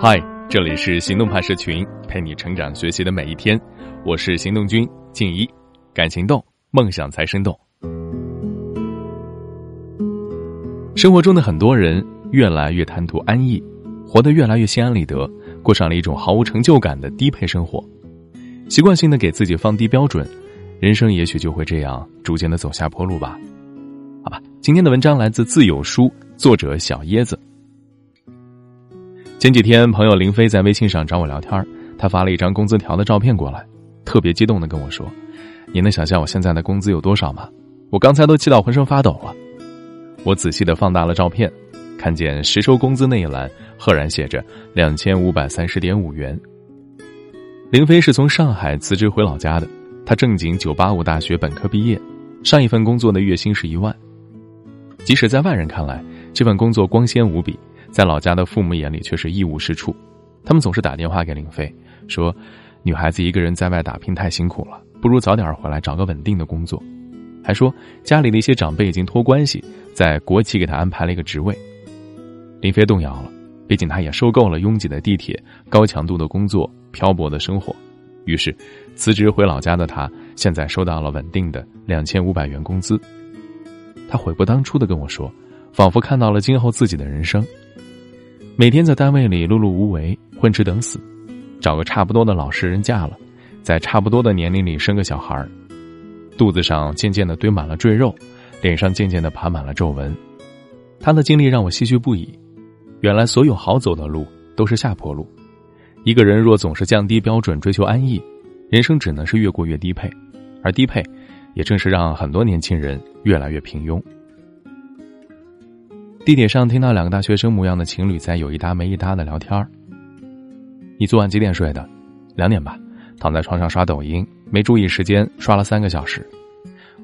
嗨，这里是行动派社群，陪你成长学习的每一天。我是行动君静一，敢行动，梦想才生动。生活中的很多人越来越贪图安逸，活得越来越心安理得，过上了一种毫无成就感的低配生活，习惯性的给自己放低标准，人生也许就会这样逐渐的走下坡路吧。好吧，今天的文章来自自有书，作者小椰子。前几天，朋友林飞在微信上找我聊天他发了一张工资条的照片过来，特别激动的跟我说：“你能想象我现在的工资有多少吗？我刚才都气到浑身发抖了。”我仔细的放大了照片，看见实收工资那一栏赫然写着两千五百三十点五元。林飞是从上海辞职回老家的，他正经九八五大学本科毕业，上一份工作的月薪是一万。即使在外人看来，这份工作光鲜无比。在老家的父母眼里却是一无是处，他们总是打电话给林飞，说：“女孩子一个人在外打拼太辛苦了，不如早点回来找个稳定的工作。”还说家里的一些长辈已经托关系在国企给他安排了一个职位。林飞动摇了，毕竟他也受够了拥挤的地铁、高强度的工作、漂泊的生活，于是辞职回老家的他，现在收到了稳定的两千五百元工资。他悔不当初的跟我说，仿佛看到了今后自己的人生。每天在单位里碌碌无为，混吃等死，找个差不多的老实人嫁了，在差不多的年龄里生个小孩儿，肚子上渐渐的堆满了赘肉，脸上渐渐的爬满了皱纹。他的经历让我唏嘘不已。原来所有好走的路都是下坡路。一个人若总是降低标准追求安逸，人生只能是越过越低配，而低配，也正是让很多年轻人越来越平庸。地铁上听到两个大学生模样的情侣在有一搭没一搭的聊天儿。你昨晚几点睡的？两点吧，躺在床上刷抖音，没注意时间，刷了三个小时。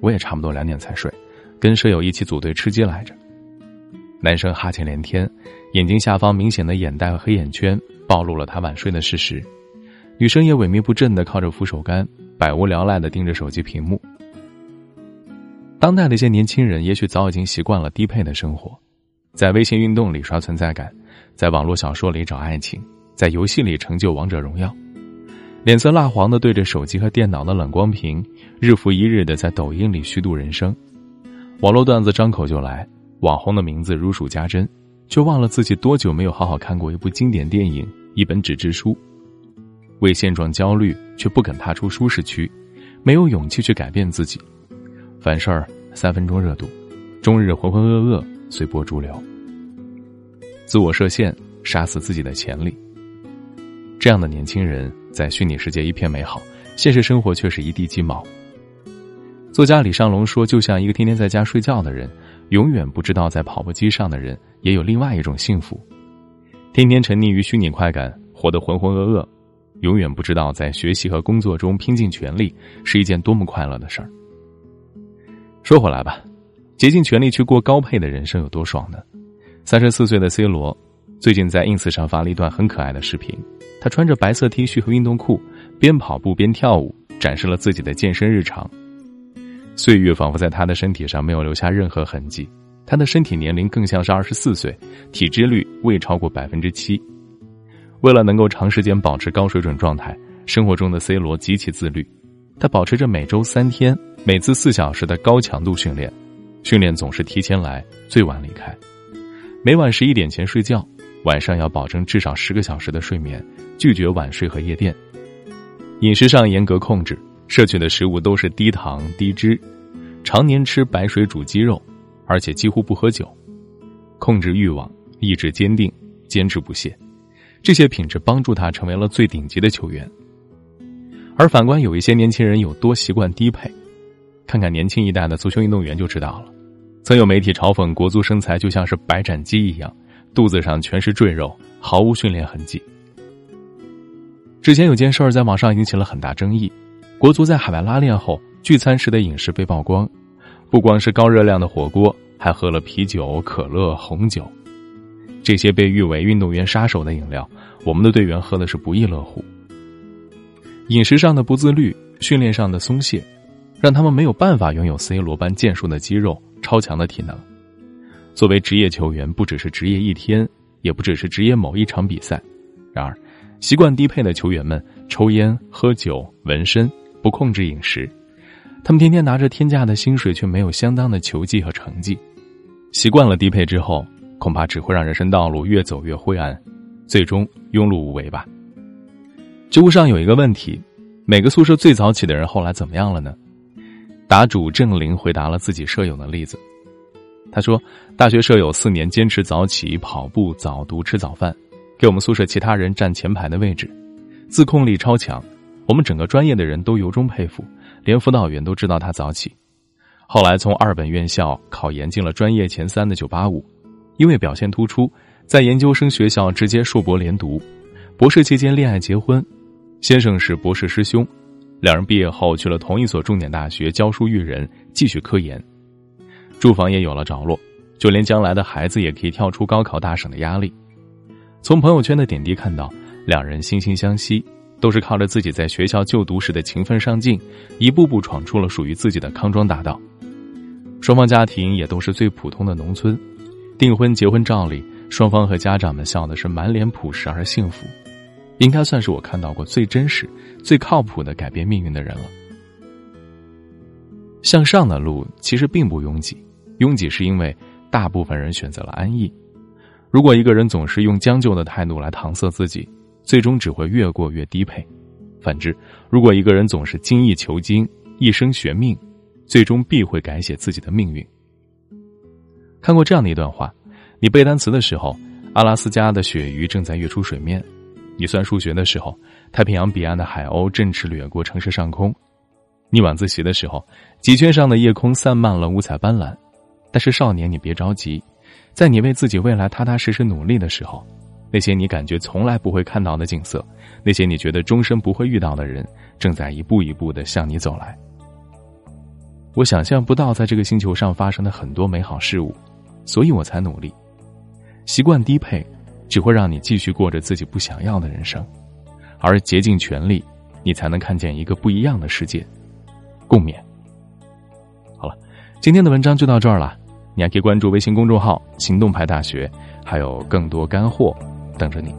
我也差不多两点才睡，跟舍友一起组队吃鸡来着。男生哈欠连天，眼睛下方明显的眼袋和黑眼圈暴露了他晚睡的事实。女生也萎靡不振的靠着扶手杆，百无聊赖的盯着手机屏幕。当代的一些年轻人也许早已经习惯了低配的生活。在微信运动里刷存在感，在网络小说里找爱情，在游戏里成就王者荣耀，脸色蜡黄的对着手机和电脑的冷光屏，日复一日的在抖音里虚度人生。网络段子张口就来，网红的名字如数家珍，却忘了自己多久没有好好看过一部经典电影、一本纸质书。为现状焦虑，却不肯踏出舒适区，没有勇气去改变自己，凡事儿三分钟热度，终日浑浑噩噩。随波逐流，自我设限，杀死自己的潜力。这样的年轻人，在虚拟世界一片美好，现实生活却是一地鸡毛。作家李尚龙说：“就像一个天天在家睡觉的人，永远不知道在跑步机上的人也有另外一种幸福。天天沉溺于虚拟快感，活得浑浑噩噩，永远不知道在学习和工作中拼尽全力是一件多么快乐的事儿。”说回来吧。竭尽全力去过高配的人生有多爽呢？三十四岁的 C 罗最近在 ins 上发了一段很可爱的视频，他穿着白色 T 恤和运动裤，边跑步边跳舞，展示了自己的健身日常。岁月仿佛在他的身体上没有留下任何痕迹，他的身体年龄更像是二十四岁，体脂率未超过百分之七。为了能够长时间保持高水准状态，生活中的 C 罗极其自律，他保持着每周三天、每次四小时的高强度训练。训练总是提前来，最晚离开。每晚十一点前睡觉，晚上要保证至少十个小时的睡眠，拒绝晚睡和夜店。饮食上严格控制，摄取的食物都是低糖低脂，常年吃白水煮鸡肉，而且几乎不喝酒。控制欲望，意志坚定，坚持不懈，这些品质帮助他成为了最顶级的球员。而反观有一些年轻人有多习惯低配，看看年轻一代的足球运动员就知道了。曾有媒体嘲讽国足身材就像是白斩鸡一样，肚子上全是赘肉，毫无训练痕迹。之前有件事儿在网上引起了很大争议，国足在海外拉练后聚餐时的饮食被曝光，不光是高热量的火锅，还喝了啤酒、可乐、红酒，这些被誉为运动员杀手的饮料，我们的队员喝的是不亦乐乎。饮食上的不自律，训练上的松懈，让他们没有办法拥有 C 罗般健硕的肌肉。超强的体能，作为职业球员，不只是职业一天，也不只是职业某一场比赛，然而，习惯低配的球员们抽烟、喝酒、纹身，不控制饮食，他们天天拿着天价的薪水，却没有相当的球技和成绩。习惯了低配之后，恐怕只会让人生道路越走越灰暗，最终庸碌无为吧。知乎上有一个问题：每个宿舍最早起的人后来怎么样了呢？答主郑林回答了自己舍友的例子。他说：“大学舍友四年坚持早起、跑步、早读、吃早饭。”给我们宿舍其他人占前排的位置，自控力超强，我们整个专业的人都由衷佩服，连辅导员都知道他早起。后来从二本院校考研进了专业前三的九八五，因为表现突出，在研究生学校直接硕博连读，博士期间恋爱结婚，先生是博士师兄，两人毕业后去了同一所重点大学教书育人，继续科研，住房也有了着落，就连将来的孩子也可以跳出高考大省的压力。从朋友圈的点滴看到，两人惺惺相惜，都是靠着自己在学校就读时的勤奋上进，一步步闯出了属于自己的康庄大道。双方家庭也都是最普通的农村，订婚结婚照里，双方和家长们笑的是满脸朴实而幸福，应该算是我看到过最真实、最靠谱的改变命运的人了。向上的路其实并不拥挤，拥挤是因为大部分人选择了安逸。如果一个人总是用将就的态度来搪塞自己，最终只会越过越低配；反之，如果一个人总是精益求精、一生悬命，最终必会改写自己的命运。看过这样的一段话：你背单词的时候，阿拉斯加的鳕鱼正在跃出水面；你算数学的时候，太平洋彼岸的海鸥振翅掠过城市上空；你晚自习的时候，几圈上的夜空散漫了五彩斑斓。但是少年，你别着急。在你为自己未来踏踏实实努力的时候，那些你感觉从来不会看到的景色，那些你觉得终身不会遇到的人，正在一步一步的向你走来。我想象不到在这个星球上发生的很多美好事物，所以我才努力。习惯低配，只会让你继续过着自己不想要的人生，而竭尽全力，你才能看见一个不一样的世界。共勉。好了，今天的文章就到这儿了。你还可以关注微信公众号“行动派大学”，还有更多干货等着你。